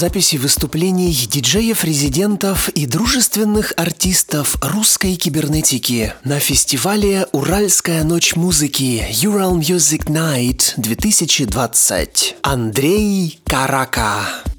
Записи выступлений диджеев-резидентов и дружественных артистов русской кибернетики на фестивале «Уральская ночь музыки» Ural Music Night 2020. Андрей Карака.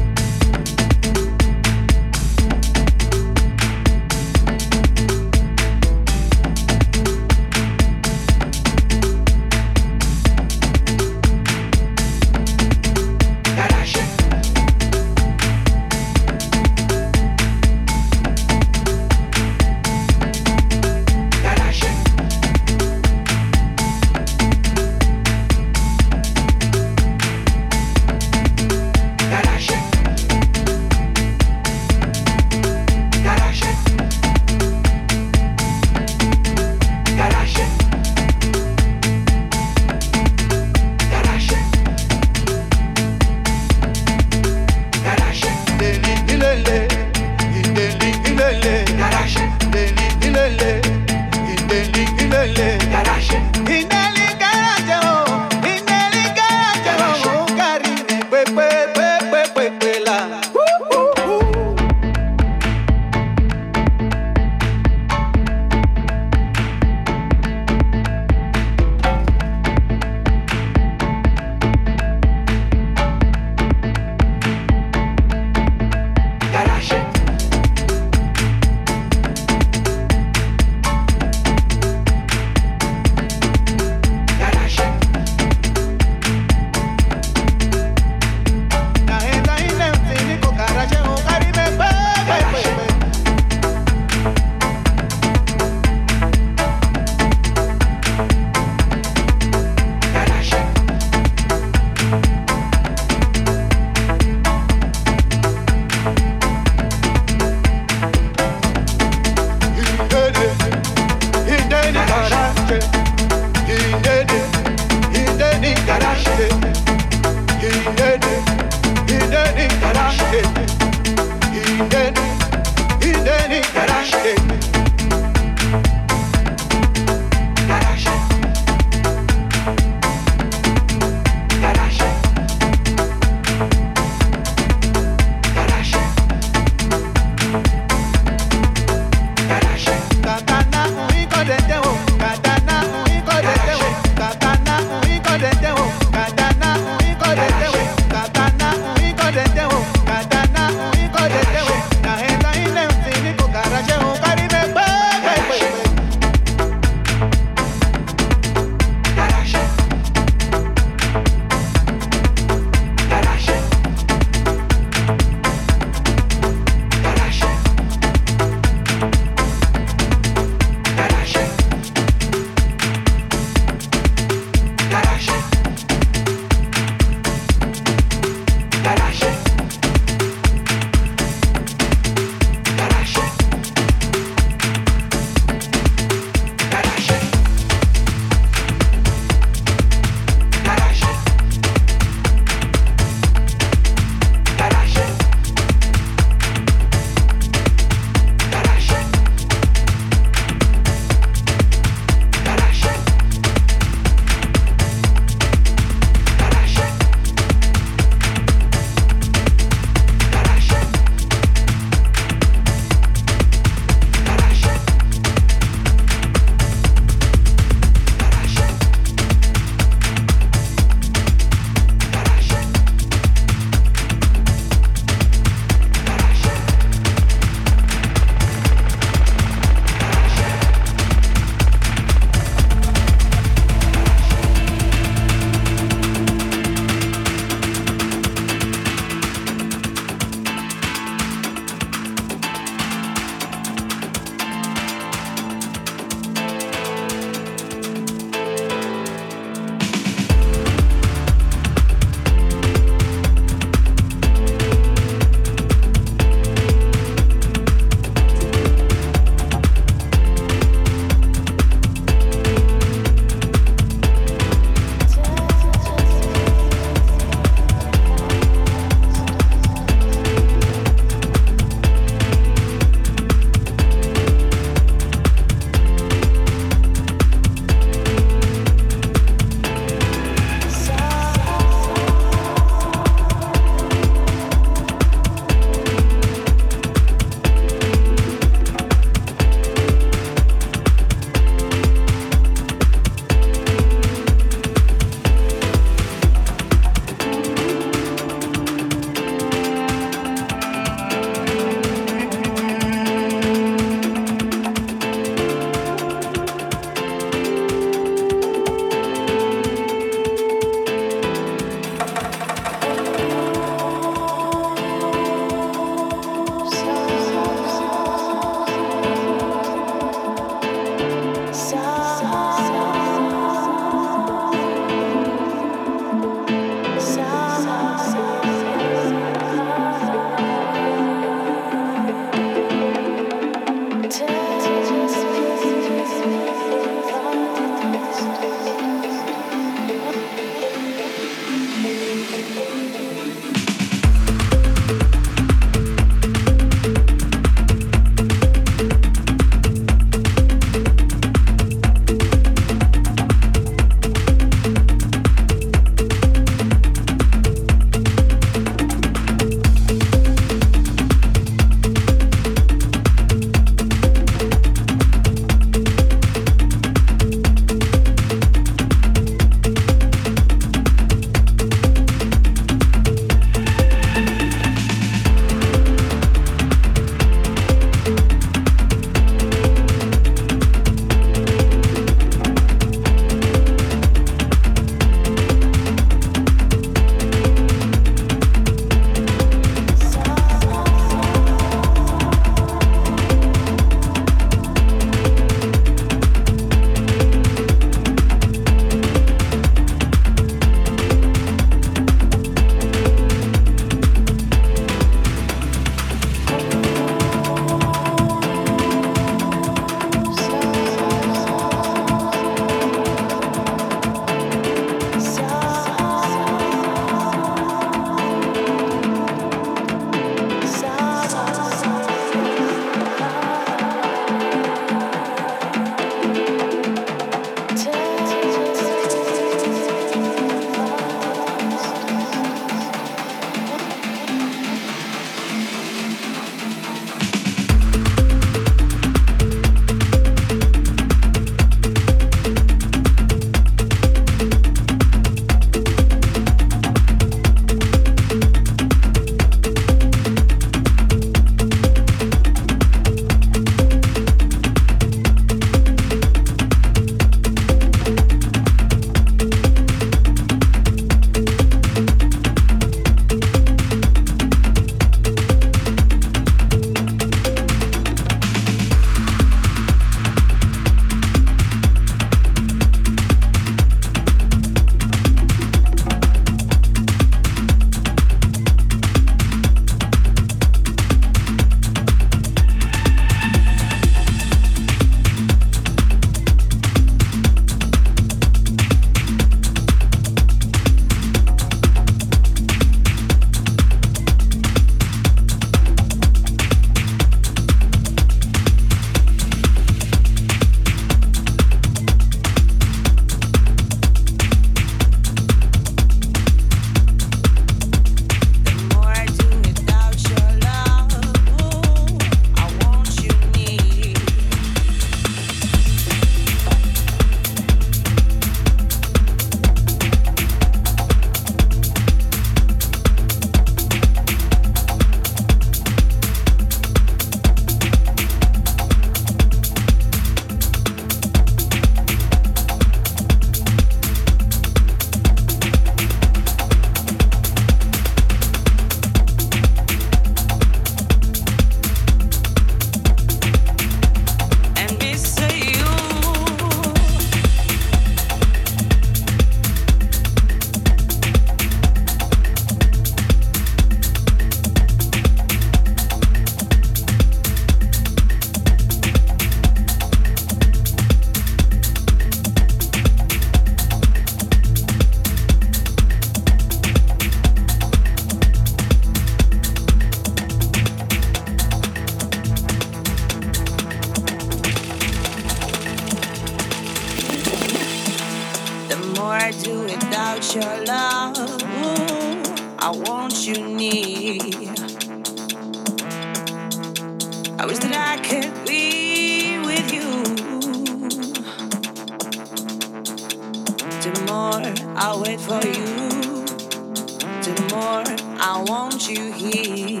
The more I want you here.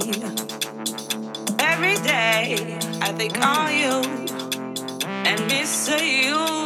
Every day I think on you and miss you.